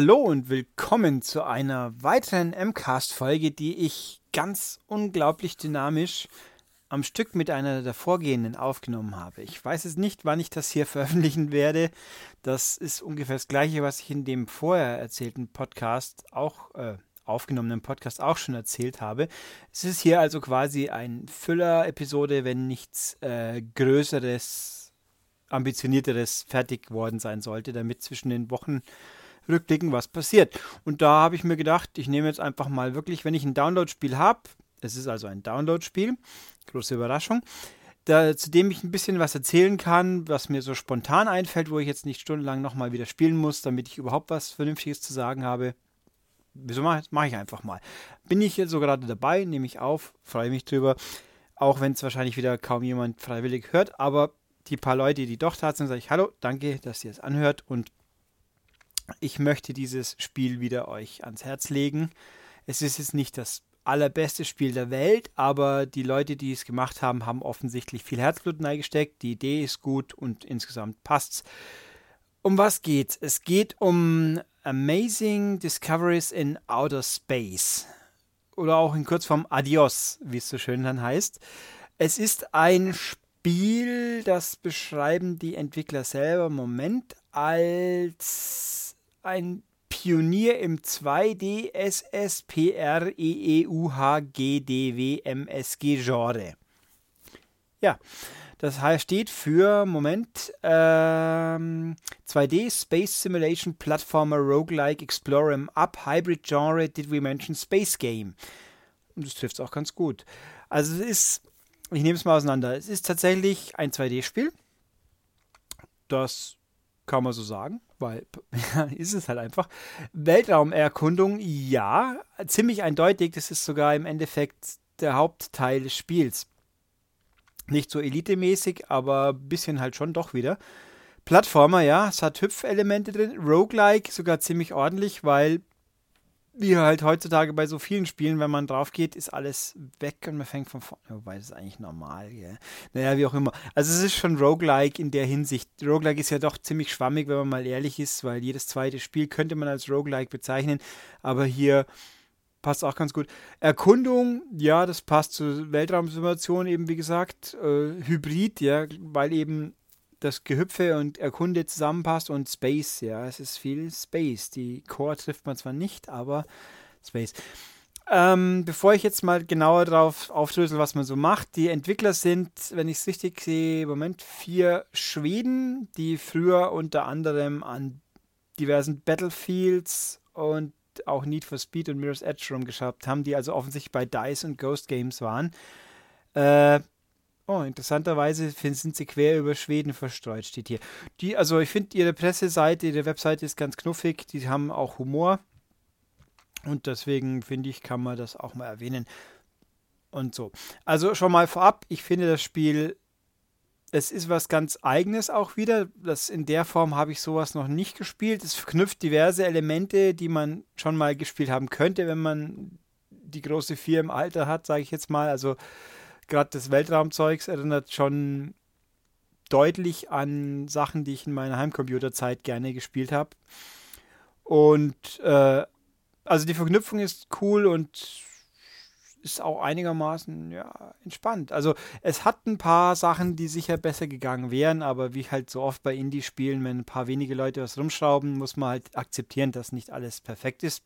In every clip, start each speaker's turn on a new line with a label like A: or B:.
A: Hallo und willkommen zu einer weiteren MCAST-Folge, die ich ganz unglaublich dynamisch am Stück mit einer der vorgehenden aufgenommen habe. Ich weiß es nicht, wann ich das hier veröffentlichen werde. Das ist ungefähr das gleiche, was ich in dem vorher erzählten Podcast auch äh, aufgenommenen Podcast auch schon erzählt habe. Es ist hier also quasi ein Füller-Episode, wenn nichts äh, Größeres, ambitionierteres fertig worden sein sollte, damit zwischen den Wochen rückblicken, was passiert. Und da habe ich mir gedacht, ich nehme jetzt einfach mal wirklich, wenn ich ein Download-Spiel habe, es ist also ein Download-Spiel, große Überraschung, da, zu dem ich ein bisschen was erzählen kann, was mir so spontan einfällt, wo ich jetzt nicht stundenlang nochmal wieder spielen muss, damit ich überhaupt was Vernünftiges zu sagen habe. Wieso mache mach ich einfach mal? Bin ich jetzt so gerade dabei, nehme ich auf, freue mich drüber, auch wenn es wahrscheinlich wieder kaum jemand freiwillig hört, aber die paar Leute, die doch da sind, sage ich Hallo, danke, dass ihr es anhört und ich möchte dieses Spiel wieder euch ans Herz legen. Es ist jetzt nicht das allerbeste Spiel der Welt, aber die Leute, die es gemacht haben, haben offensichtlich viel Herzblut reingesteckt. Die Idee ist gut und insgesamt passt's. Um was geht's? Es geht um Amazing Discoveries in Outer Space. Oder auch in Kurzform Adios, wie es so schön dann heißt. Es ist ein Spiel, das beschreiben die Entwickler selber. Moment, als ein Pionier im 2D SSPREEUHGDWMSG-Genre. Ja, das steht für, Moment, ähm, 2D Space Simulation Platformer Roguelike Explorer im Up Hybrid Genre Did We Mention Space Game. Und das trifft es auch ganz gut. Also es ist, ich nehme es mal auseinander, es ist tatsächlich ein 2D-Spiel. Das kann man so sagen, weil ist es halt einfach. Weltraumerkundung, ja, ziemlich eindeutig. Das ist sogar im Endeffekt der Hauptteil des Spiels. Nicht so elitemäßig, aber ein bisschen halt schon doch wieder. Plattformer, ja, es hat Hüpfelemente drin. Roguelike sogar ziemlich ordentlich, weil wie halt heutzutage bei so vielen Spielen, wenn man drauf geht, ist alles weg und man fängt von vorne. Wobei, das ist eigentlich normal, gell? Naja, wie auch immer. Also es ist schon Roguelike in der Hinsicht. Roguelike ist ja doch ziemlich schwammig, wenn man mal ehrlich ist, weil jedes zweite Spiel könnte man als Roguelike bezeichnen. Aber hier passt auch ganz gut. Erkundung, ja, das passt zur Weltraumsimulation eben, wie gesagt. Äh, Hybrid, ja, weil eben das Gehüpfe und Erkunde zusammenpasst und Space, ja, es ist viel Space. Die Core trifft man zwar nicht, aber Space. Ähm, bevor ich jetzt mal genauer drauf aufdrösel, was man so macht, die Entwickler sind, wenn ich es richtig sehe, im Moment vier Schweden, die früher unter anderem an diversen Battlefields und auch Need for Speed und Mirror's Edge rumgeschafft haben, die also offensichtlich bei DICE und Ghost Games waren. Äh, Oh, interessanterweise sind sie quer über Schweden verstreut, steht hier. Die, also ich finde ihre Presseseite, ihre Webseite ist ganz knuffig, die haben auch Humor. Und deswegen finde ich, kann man das auch mal erwähnen. Und so. Also schon mal vorab, ich finde das Spiel, es ist was ganz eigenes auch wieder. Das in der Form habe ich sowas noch nicht gespielt. Es verknüpft diverse Elemente, die man schon mal gespielt haben könnte, wenn man die große Vier im Alter hat, sage ich jetzt mal. Also gerade das Weltraumzeugs erinnert schon deutlich an Sachen, die ich in meiner Heimcomputerzeit gerne gespielt habe. Und äh, also die Verknüpfung ist cool und ist auch einigermaßen ja, entspannt. Also es hat ein paar Sachen, die sicher besser gegangen wären, aber wie halt so oft bei Indie-Spielen, wenn ein paar wenige Leute was rumschrauben, muss man halt akzeptieren, dass nicht alles perfekt ist.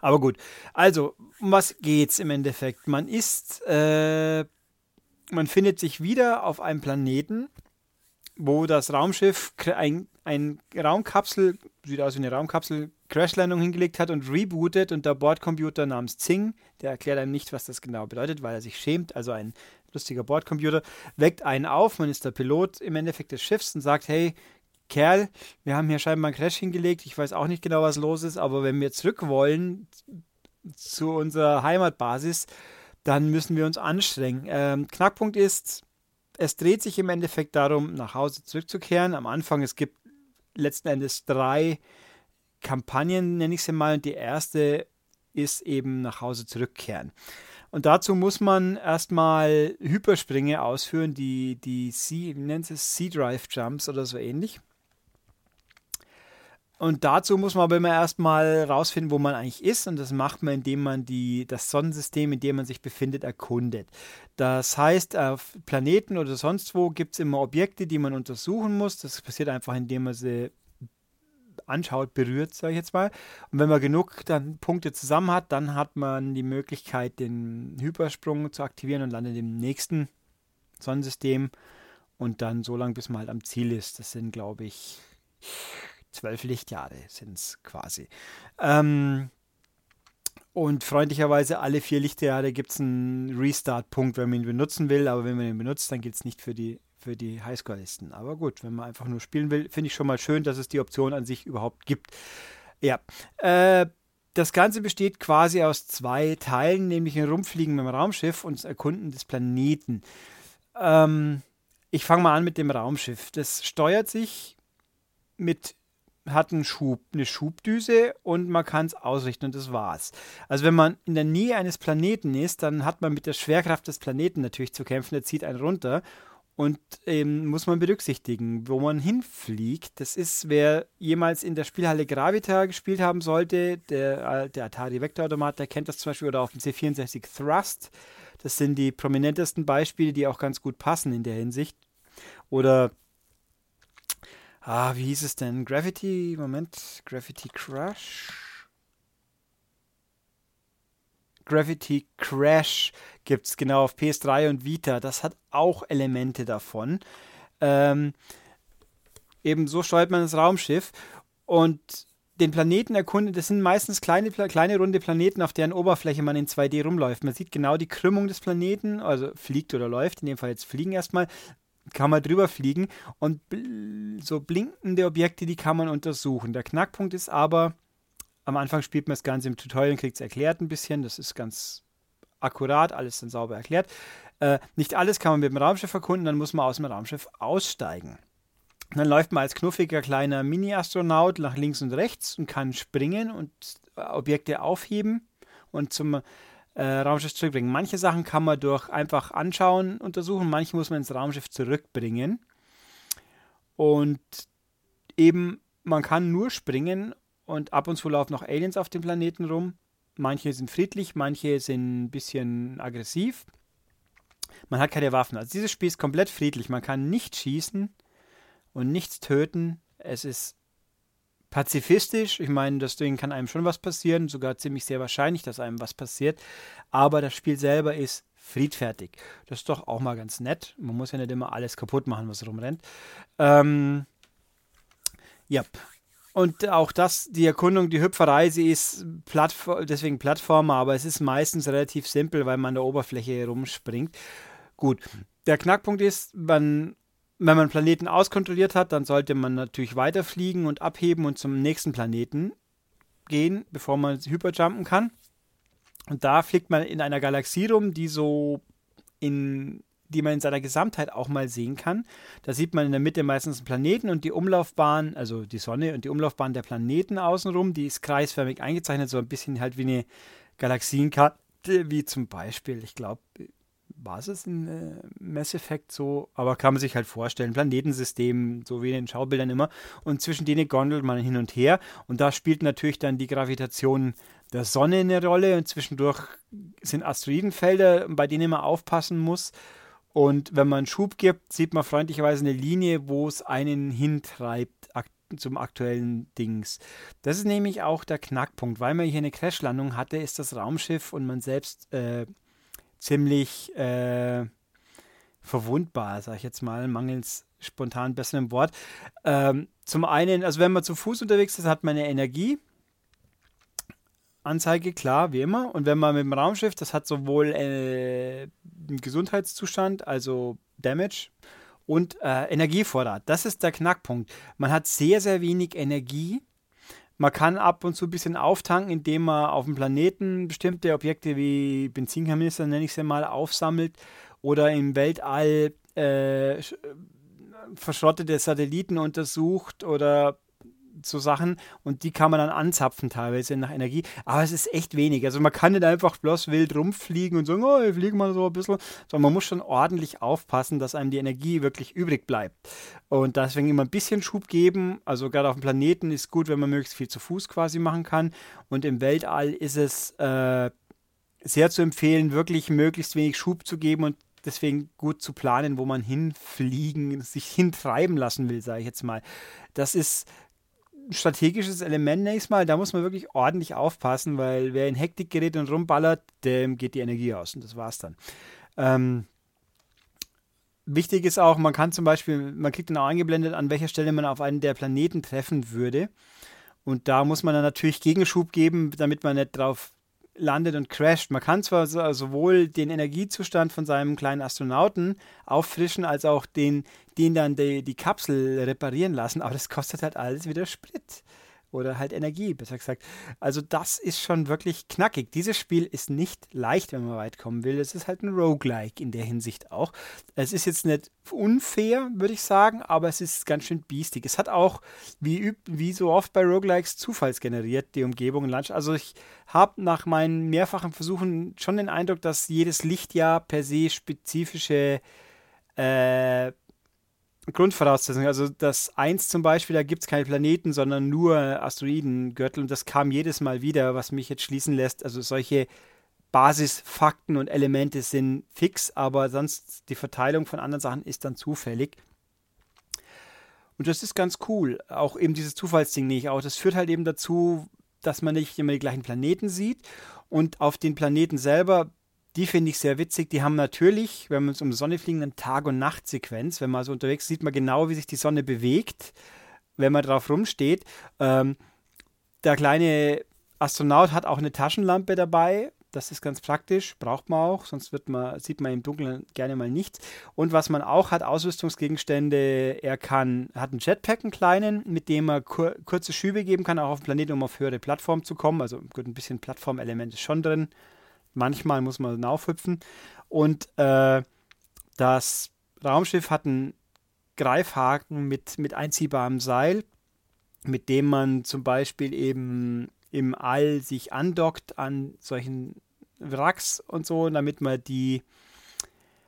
A: Aber gut. Also, um was geht's im Endeffekt? Man ist, äh, man findet sich wieder auf einem Planeten, wo das Raumschiff ein, ein Raumkapsel, sieht aus wie eine Raumkapsel, Crashlandung hingelegt hat und rebootet und der Bordcomputer namens Zing, der erklärt einem nicht, was das genau bedeutet, weil er sich schämt, also ein lustiger Bordcomputer, weckt einen auf, man ist der Pilot im Endeffekt des Schiffs und sagt, hey, Kerl, wir haben hier scheinbar einen Crash hingelegt. Ich weiß auch nicht genau, was los ist, aber wenn wir zurück wollen zu unserer Heimatbasis, dann müssen wir uns anstrengen. Ähm, Knackpunkt ist, es dreht sich im Endeffekt darum, nach Hause zurückzukehren. Am Anfang, es gibt letzten Endes drei Kampagnen, nenne ich sie mal. Und die erste ist eben nach Hause zurückkehren. Und dazu muss man erstmal Hypersprünge ausführen, die, die C, nennt es C-Drive Jumps oder so ähnlich. Und dazu muss man aber immer erstmal rausfinden, wo man eigentlich ist. Und das macht man, indem man die, das Sonnensystem, in dem man sich befindet, erkundet. Das heißt, auf Planeten oder sonst wo gibt es immer Objekte, die man untersuchen muss. Das passiert einfach, indem man sie anschaut, berührt, sage ich jetzt mal. Und wenn man genug dann Punkte zusammen hat, dann hat man die Möglichkeit, den Hypersprung zu aktivieren und landet im nächsten Sonnensystem und dann so lange, bis man halt am Ziel ist. Das sind, glaube ich, Zwölf Lichtjahre sind es quasi. Ähm, und freundlicherweise alle vier Lichtjahre gibt es einen Restart-Punkt, wenn man ihn benutzen will. Aber wenn man ihn benutzt, dann gilt es nicht für die, für die Highscore-Listen. Aber gut, wenn man einfach nur spielen will, finde ich schon mal schön, dass es die Option an sich überhaupt gibt. Ja. Äh, das Ganze besteht quasi aus zwei Teilen, nämlich ein Rumfliegen mit dem Raumschiff und das Erkunden des Planeten. Ähm, ich fange mal an mit dem Raumschiff. Das steuert sich mit hat einen Schub, eine Schubdüse und man kann es ausrichten und das war's. Also wenn man in der Nähe eines Planeten ist, dann hat man mit der Schwerkraft des Planeten natürlich zu kämpfen, der zieht einen runter und ähm, muss man berücksichtigen, wo man hinfliegt. Das ist, wer jemals in der Spielhalle Gravita gespielt haben sollte, der, der Atari Vektorautomat, der kennt das zum Beispiel, oder auf dem C64 Thrust. Das sind die prominentesten Beispiele, die auch ganz gut passen in der Hinsicht. Oder Ah, wie hieß es denn? Gravity, Moment, Gravity Crush? Gravity Crash gibt es genau auf PS3 und Vita. Das hat auch Elemente davon. Ähm, eben so steuert man das Raumschiff und den Planeten erkundet. Das sind meistens kleine, kleine runde Planeten, auf deren Oberfläche man in 2D rumläuft. Man sieht genau die Krümmung des Planeten, also fliegt oder läuft, in dem Fall jetzt fliegen erstmal kann man drüber fliegen und bl so blinkende Objekte, die kann man untersuchen. Der Knackpunkt ist aber, am Anfang spielt man das Ganze im Tutorial und kriegt es erklärt ein bisschen. Das ist ganz akkurat, alles dann sauber erklärt. Äh, nicht alles kann man mit dem Raumschiff erkunden, dann muss man aus dem Raumschiff aussteigen. dann läuft man als knuffiger kleiner Mini-Astronaut nach links und rechts und kann springen und Objekte aufheben und zum äh, Raumschiff zurückbringen. Manche Sachen kann man durch einfach anschauen, untersuchen, manche muss man ins Raumschiff zurückbringen. Und eben, man kann nur springen und ab und zu laufen noch Aliens auf dem Planeten rum. Manche sind friedlich, manche sind ein bisschen aggressiv. Man hat keine Waffen. Also dieses Spiel ist komplett friedlich. Man kann nicht schießen und nichts töten. Es ist pazifistisch. Ich meine, deswegen kann einem schon was passieren, sogar ziemlich sehr wahrscheinlich, dass einem was passiert. Aber das Spiel selber ist friedfertig. Das ist doch auch mal ganz nett. Man muss ja nicht immer alles kaputt machen, was rumrennt. Ähm, ja. Und auch das, die Erkundung, die Hüpferei, sie ist Plattform, deswegen Plattformer, aber es ist meistens relativ simpel, weil man an der Oberfläche rumspringt. Gut. Der Knackpunkt ist, man wenn man Planeten auskontrolliert hat, dann sollte man natürlich weiterfliegen und abheben und zum nächsten Planeten gehen, bevor man hyperjumpen kann. Und da fliegt man in einer Galaxie rum, die so in die man in seiner Gesamtheit auch mal sehen kann. Da sieht man in der Mitte meistens einen Planeten und die Umlaufbahn, also die Sonne und die Umlaufbahn der Planeten außenrum, die ist kreisförmig eingezeichnet, so ein bisschen halt wie eine Galaxienkarte, wie zum Beispiel, ich glaube, war es in äh, Mass Effect so, aber kann man sich halt vorstellen, Planetensystem, so wie in den Schaubildern immer, und zwischen denen gondelt man hin und her. Und da spielt natürlich dann die Gravitation der Sonne eine Rolle. Und zwischendurch sind Asteroidenfelder, bei denen man aufpassen muss. Und wenn man Schub gibt, sieht man freundlicherweise eine Linie, wo es einen hintreibt ak zum aktuellen Dings. Das ist nämlich auch der Knackpunkt, weil man hier eine Crashlandung hatte, ist das Raumschiff und man selbst äh, ziemlich äh, verwundbar, sag ich jetzt mal, mangels spontan besserem Wort. Ähm, zum einen, also wenn man zu Fuß unterwegs ist, hat man eine Energie. Anzeige, klar, wie immer. Und wenn man mit dem Raumschiff, das hat sowohl äh, einen Gesundheitszustand, also Damage, und äh, Energievorrat. Das ist der Knackpunkt. Man hat sehr, sehr wenig Energie man kann ab und zu ein bisschen auftanken, indem man auf dem Planeten bestimmte Objekte wie Benzinkanister, nenne ich sie mal, aufsammelt oder im Weltall äh, verschrottete Satelliten untersucht oder so Sachen und die kann man dann anzapfen teilweise nach Energie. Aber es ist echt wenig. Also man kann nicht einfach bloß wild rumfliegen und sagen, oh, wir fliegen mal so ein bisschen, sondern man muss schon ordentlich aufpassen, dass einem die Energie wirklich übrig bleibt. Und deswegen immer ein bisschen Schub geben. Also gerade auf dem Planeten ist gut, wenn man möglichst viel zu Fuß quasi machen kann. Und im Weltall ist es äh, sehr zu empfehlen, wirklich möglichst wenig Schub zu geben und deswegen gut zu planen, wo man hinfliegen, sich hintreiben lassen will, sage ich jetzt mal. Das ist strategisches Element nächstes Mal. Da muss man wirklich ordentlich aufpassen, weil wer in Hektik gerät und rumballert, dem geht die Energie aus und das war's dann. Ähm, wichtig ist auch, man kann zum Beispiel, man kriegt dann auch eingeblendet, an welcher Stelle man auf einen der Planeten treffen würde. Und da muss man dann natürlich Gegenschub geben, damit man nicht drauf landet und crasht. Man kann zwar so, sowohl den Energiezustand von seinem kleinen Astronauten auffrischen, als auch den, den dann die, die Kapsel reparieren lassen, aber das kostet halt alles wieder Sprit oder halt Energie, besser gesagt. Also das ist schon wirklich knackig. Dieses Spiel ist nicht leicht, wenn man weit kommen will. Es ist halt ein Roguelike in der Hinsicht auch. Es ist jetzt nicht unfair, würde ich sagen, aber es ist ganz schön biestig. Es hat auch, wie, wie so oft bei Roguelikes, zufallsgeneriert, die Umgebung und Landschaft. Also ich habe nach meinen mehrfachen Versuchen schon den Eindruck, dass jedes Lichtjahr per se spezifische äh, Grundvoraussetzung. Also das 1 zum Beispiel, da gibt es keine Planeten, sondern nur Asteroidengürtel und das kam jedes Mal wieder, was mich jetzt schließen lässt. Also solche Basisfakten und Elemente sind fix, aber sonst die Verteilung von anderen Sachen ist dann zufällig. Und das ist ganz cool. Auch eben dieses Zufallsding nicht. Auch das führt halt eben dazu, dass man nicht immer die gleichen Planeten sieht. Und auf den Planeten selber die finde ich sehr witzig. Die haben natürlich, wenn man es um Sonne fliegen, eine Tag- und Nachtsequenz. Wenn man so unterwegs ist, sieht man genau, wie sich die Sonne bewegt, wenn man drauf rumsteht. Ähm, der kleine Astronaut hat auch eine Taschenlampe dabei. Das ist ganz praktisch, braucht man auch, sonst wird man, sieht man im Dunkeln gerne mal nichts. Und was man auch hat, Ausrüstungsgegenstände, er kann, hat einen Jetpack, einen kleinen, mit dem er kur kurze Schübe geben kann, auch auf dem Planeten, um auf höhere Plattformen zu kommen. Also gut, ein bisschen Plattformelement ist schon drin. Manchmal muss man aufhüpfen. Und äh, das Raumschiff hat einen Greifhaken mit, mit einziehbarem Seil, mit dem man zum Beispiel eben im All sich andockt an solchen Wracks und so, damit man die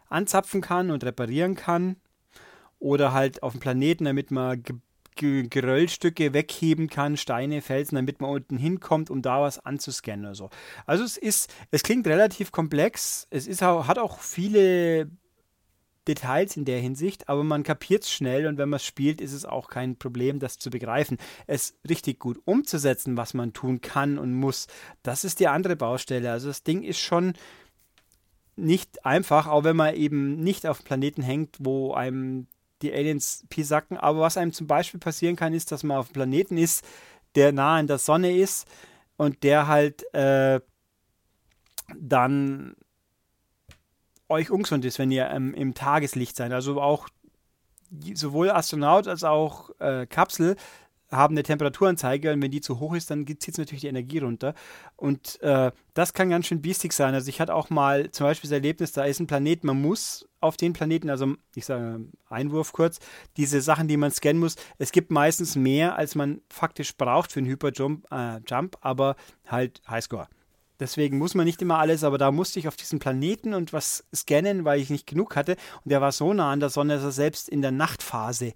A: anzapfen kann und reparieren kann. Oder halt auf dem Planeten, damit man Geröllstücke wegheben kann, Steine, Felsen, damit man unten hinkommt, um da was anzuscannen oder so. Also es ist, es klingt relativ komplex, es ist hat auch viele Details in der Hinsicht, aber man kapiert es schnell und wenn man es spielt, ist es auch kein Problem, das zu begreifen. Es richtig gut umzusetzen, was man tun kann und muss, das ist die andere Baustelle. Also das Ding ist schon nicht einfach, auch wenn man eben nicht auf Planeten hängt, wo einem die Aliens pisacken. Aber was einem zum Beispiel passieren kann, ist, dass man auf einem Planeten ist, der nah an der Sonne ist und der halt äh, dann euch ungesund ist, wenn ihr ähm, im Tageslicht seid. Also auch sowohl Astronaut als auch äh, Kapsel haben eine Temperaturanzeige und wenn die zu hoch ist, dann zieht es natürlich die Energie runter. Und äh, das kann ganz schön biestig sein. Also ich hatte auch mal zum Beispiel das Erlebnis, da ist ein Planet, man muss auf den Planeten, also ich sage Einwurf kurz, diese Sachen, die man scannen muss, es gibt meistens mehr, als man faktisch braucht für einen Hyperjump, äh, Jump, aber halt Highscore. Deswegen muss man nicht immer alles, aber da musste ich auf diesen Planeten und was scannen, weil ich nicht genug hatte. Und der war so nah an der Sonne, dass er selbst in der Nachtphase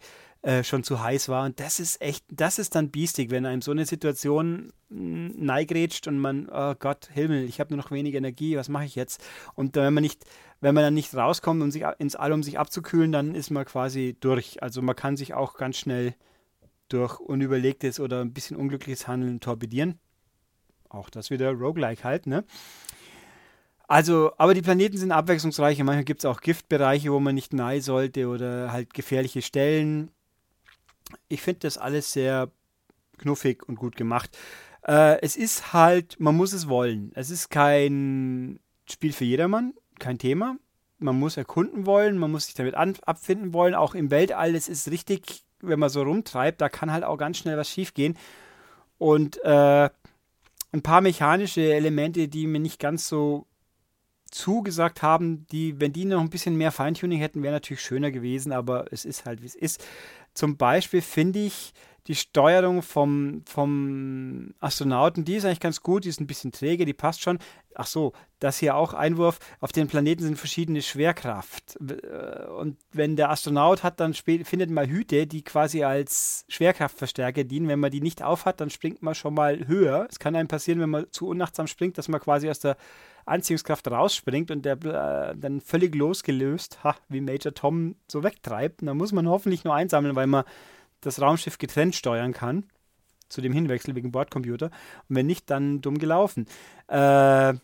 A: äh, schon zu heiß war. Und das ist echt, das ist dann biestig, wenn einem so eine Situation neigrätscht und man, oh Gott, Himmel, ich habe nur noch wenig Energie, was mache ich jetzt? Und wenn man nicht, wenn man dann nicht rauskommt, um sich ins All, um sich abzukühlen, dann ist man quasi durch. Also man kann sich auch ganz schnell durch unüberlegtes oder ein bisschen unglückliches Handeln torpedieren. Auch das wieder Roguelike halt, ne? Also, aber die Planeten sind abwechslungsreich. Manchmal gibt es auch Giftbereiche, wo man nicht nahe sollte oder halt gefährliche Stellen ich finde das alles sehr knuffig und gut gemacht. Äh, es ist halt, man muss es wollen. Es ist kein Spiel für jedermann, kein Thema. Man muss erkunden wollen, man muss sich damit abfinden wollen. Auch im Weltall, es ist richtig, wenn man so rumtreibt, da kann halt auch ganz schnell was schiefgehen. Und äh, ein paar mechanische Elemente, die mir nicht ganz so zugesagt haben, die, wenn die noch ein bisschen mehr Feintuning hätten, wäre natürlich schöner gewesen, aber es ist halt, wie es ist. Zum Beispiel finde ich die Steuerung vom, vom Astronauten, die ist eigentlich ganz gut, die ist ein bisschen träge, die passt schon. Ach so, das hier auch Einwurf. Auf den Planeten sind verschiedene Schwerkraft. Äh, und wenn der Astronaut hat, dann findet man Hüte, die quasi als Schwerkraftverstärker dienen. Wenn man die nicht aufhat, dann springt man schon mal höher. Es kann einem passieren, wenn man zu unachtsam springt, dass man quasi aus der Anziehungskraft rausspringt und der äh, dann völlig losgelöst, ha, wie Major Tom so wegtreibt. Und dann muss man hoffentlich nur einsammeln, weil man das Raumschiff getrennt steuern kann. Zu dem Hinwechsel wegen Bordcomputer. Und wenn nicht, dann dumm gelaufen. Äh,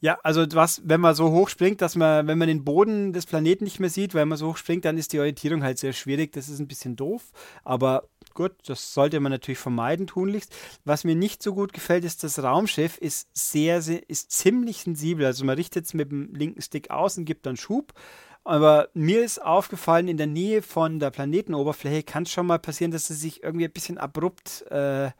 A: ja, also was, wenn man so hoch springt, dass man, wenn man den Boden des Planeten nicht mehr sieht, weil man so hoch springt, dann ist die Orientierung halt sehr schwierig. Das ist ein bisschen doof. Aber gut, das sollte man natürlich vermeiden, tunlichst. Was mir nicht so gut gefällt, ist, das Raumschiff ist sehr, sehr ist ziemlich sensibel. Also man richtet es mit dem linken Stick aus und gibt dann Schub. Aber mir ist aufgefallen, in der Nähe von der Planetenoberfläche kann es schon mal passieren, dass es sich irgendwie ein bisschen abrupt äh,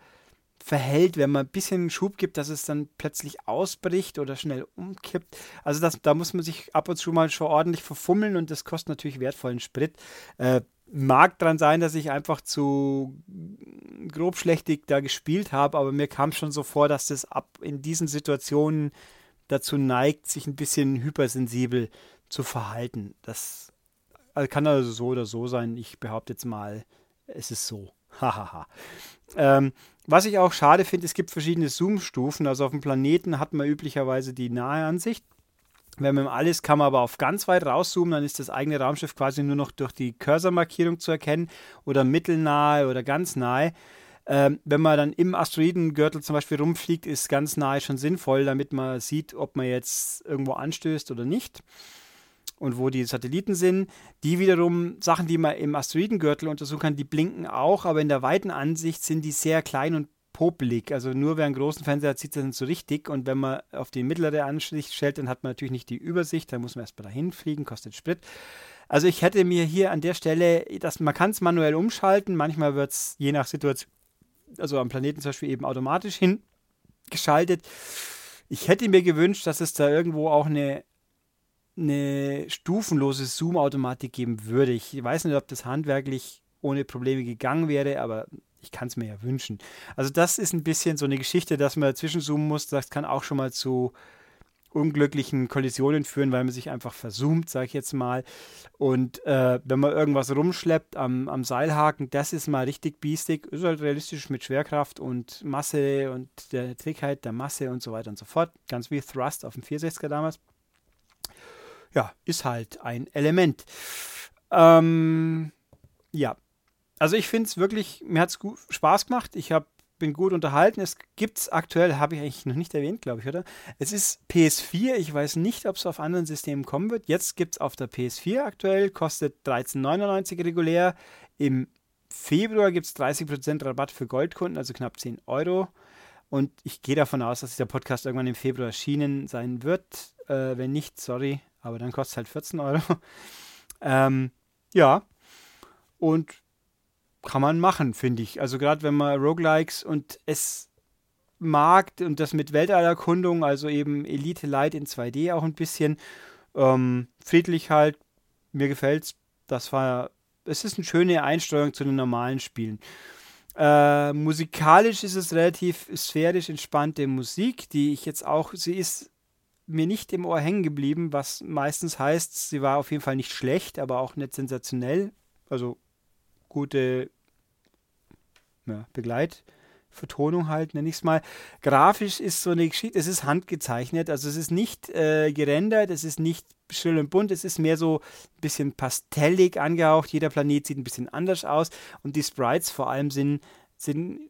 A: verhält, wenn man ein bisschen Schub gibt, dass es dann plötzlich ausbricht oder schnell umkippt. Also das, da muss man sich ab und zu mal schon ordentlich verfummeln und das kostet natürlich wertvollen Sprit. Äh, mag dran sein, dass ich einfach zu grobschlächtig da gespielt habe, aber mir kam schon so vor, dass das ab in diesen Situationen dazu neigt, sich ein bisschen hypersensibel zu verhalten. Das also kann also so oder so sein. Ich behaupte jetzt mal, es ist so. Hahaha. ähm, was ich auch schade finde, es gibt verschiedene Zoom-Stufen. Also auf dem Planeten hat man üblicherweise die nahe Ansicht. Wenn man alles kann man aber auf ganz weit rauszoomen, dann ist das eigene Raumschiff quasi nur noch durch die Cursor-Markierung zu erkennen oder mittelnahe oder ganz nahe. Ähm, wenn man dann im Asteroidengürtel zum Beispiel rumfliegt, ist ganz nahe schon sinnvoll, damit man sieht, ob man jetzt irgendwo anstößt oder nicht und wo die Satelliten sind. Die wiederum, Sachen, die man im Asteroidengürtel untersuchen kann, die blinken auch, aber in der weiten Ansicht sind die sehr klein und popelig. Also nur wer einen großen Fernseher hat, sieht das nicht so richtig. Und wenn man auf die mittlere Ansicht stellt, dann hat man natürlich nicht die Übersicht. Da muss man erstmal dahin fliegen, kostet Sprit. Also ich hätte mir hier an der Stelle, dass man kann es manuell umschalten. Manchmal wird es je nach Situation, also am Planeten zum Beispiel eben automatisch hingeschaltet. Ich hätte mir gewünscht, dass es da irgendwo auch eine eine stufenlose Zoom-Automatik geben würde. Ich weiß nicht, ob das handwerklich ohne Probleme gegangen wäre, aber ich kann es mir ja wünschen. Also das ist ein bisschen so eine Geschichte, dass man zwischenzoomen muss. Das kann auch schon mal zu unglücklichen Kollisionen führen, weil man sich einfach verzoomt, sage ich jetzt mal. Und äh, wenn man irgendwas rumschleppt am, am Seilhaken, das ist mal richtig biestig. Ist halt realistisch mit Schwerkraft und Masse und der Trägheit der Masse und so weiter und so fort. Ganz wie Thrust auf dem 64er damals ja, ist halt ein Element. Ähm, ja, also ich finde es wirklich, mir hat es Spaß gemacht. Ich hab, bin gut unterhalten. Es gibt es aktuell, habe ich eigentlich noch nicht erwähnt, glaube ich, oder? Es ist PS4. Ich weiß nicht, ob es auf anderen Systemen kommen wird. Jetzt gibt es auf der PS4 aktuell, kostet 13,99 regulär. Im Februar gibt es 30% Rabatt für Goldkunden, also knapp 10 Euro. Und ich gehe davon aus, dass dieser Podcast irgendwann im Februar erschienen sein wird. Äh, wenn nicht, sorry, aber dann kostet es halt 14 Euro. ähm, ja, und kann man machen, finde ich. Also gerade wenn man Roguelikes und es mag und das mit Weltallerkundung, also eben Elite Light in 2D auch ein bisschen ähm, friedlich halt. Mir gefällt's. Das war, es ist eine schöne Einsteuerung zu den normalen Spielen. Äh, musikalisch ist es relativ sphärisch entspannte Musik, die ich jetzt auch, sie ist mir nicht im Ohr hängen geblieben, was meistens heißt, sie war auf jeden Fall nicht schlecht, aber auch nicht sensationell. Also gute ja, Begleitvertonung halt, nenne ich es mal. Grafisch ist so eine Geschichte, es ist handgezeichnet, also es ist nicht äh, gerendert, es ist nicht schrill und bunt, es ist mehr so ein bisschen pastellig angehaucht. Jeder Planet sieht ein bisschen anders aus und die Sprites vor allem sind, sind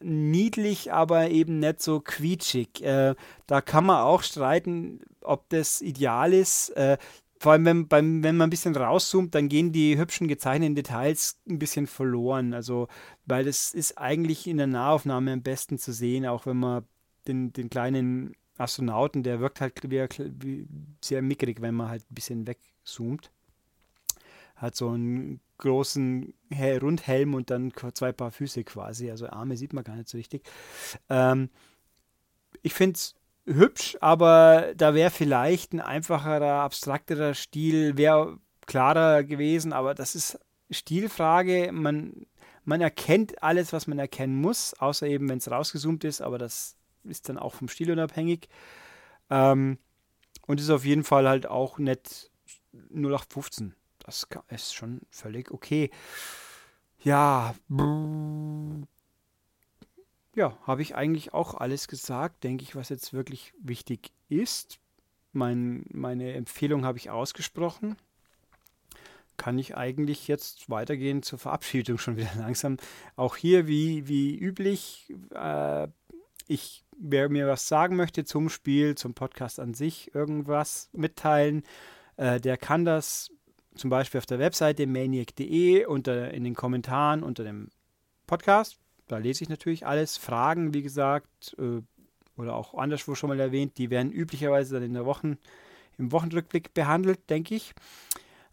A: niedlich, aber eben nicht so quietschig. Äh, da kann man auch streiten, ob das ideal ist. Äh, vor allem, wenn, beim, wenn man ein bisschen rauszoomt, dann gehen die hübschen gezeichneten Details ein bisschen verloren. Also, weil das ist eigentlich in der Nahaufnahme am besten zu sehen, auch wenn man den, den kleinen Astronauten, der wirkt halt wie, sehr mickrig, wenn man halt ein bisschen wegzoomt. Hat so einen großen Rundhelm und dann zwei Paar Füße quasi. Also Arme sieht man gar nicht so richtig. Ähm, ich finde es hübsch, aber da wäre vielleicht ein einfacherer, abstrakterer Stil, wäre klarer gewesen, aber das ist Stilfrage. Man, man erkennt alles, was man erkennen muss, außer eben, wenn es rausgezoomt ist, aber das ist dann auch vom Stil unabhängig. Ähm, und ist auf jeden Fall halt auch nicht 0815. Das ist schon völlig okay. Ja, ja, habe ich eigentlich auch alles gesagt, denke ich, was jetzt wirklich wichtig ist. Mein, meine Empfehlung habe ich ausgesprochen. Kann ich eigentlich jetzt weitergehen zur Verabschiedung schon wieder langsam. Auch hier, wie, wie üblich, äh, ich, wer mir was sagen möchte zum Spiel, zum Podcast an sich, irgendwas mitteilen, äh, der kann das zum Beispiel auf der Webseite maniac.de unter in den Kommentaren unter dem Podcast. Da lese ich natürlich alles. Fragen, wie gesagt, äh, oder auch anderswo schon mal erwähnt, die werden üblicherweise dann in der Wochen, im Wochenrückblick behandelt, denke ich.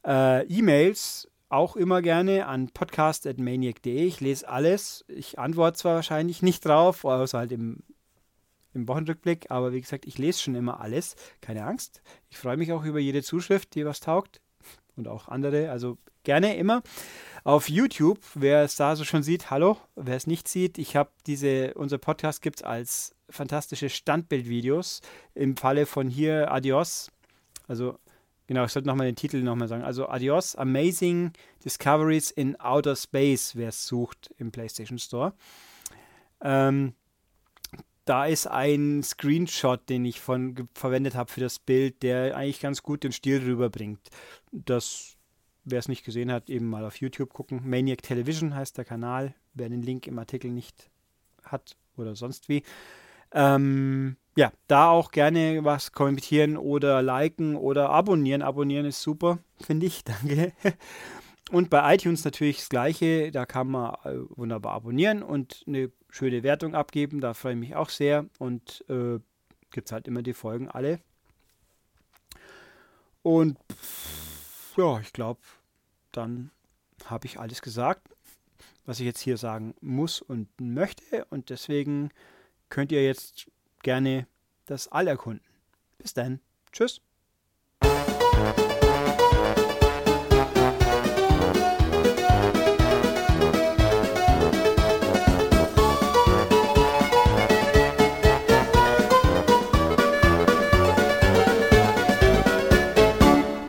A: Äh, E-Mails auch immer gerne an podcast.maniac.de. Ich lese alles. Ich antworte zwar wahrscheinlich nicht drauf, außer halt im, im Wochenrückblick, aber wie gesagt, ich lese schon immer alles. Keine Angst. Ich freue mich auch über jede Zuschrift, die was taugt. Und auch andere. Also gerne immer. Auf YouTube, wer es da so schon sieht, hallo. Wer es nicht sieht, ich habe diese, unser Podcast gibt es als fantastische Standbildvideos. Im Falle von hier Adios. Also Genau, ich sollte nochmal den Titel nochmal sagen. Also Adios, Amazing Discoveries in Outer Space, wer es sucht im PlayStation Store. Ähm, da ist ein Screenshot, den ich von verwendet habe für das Bild, der eigentlich ganz gut den Stil rüberbringt. Das, wer es nicht gesehen hat, eben mal auf YouTube gucken. Maniac Television heißt der Kanal, wer den Link im Artikel nicht hat oder sonst wie. Ähm, ja, da auch gerne was kommentieren oder liken oder abonnieren. Abonnieren ist super, finde ich. Danke. Und bei iTunes natürlich das Gleiche. Da kann man äh, wunderbar abonnieren und eine schöne Wertung abgeben. Da freue ich mich auch sehr. Und äh, gibt es halt immer die Folgen alle. Und ja, ich glaube, dann habe ich alles gesagt, was ich jetzt hier sagen muss und möchte. Und deswegen könnt ihr jetzt gerne das All erkunden. Bis dann. Tschüss.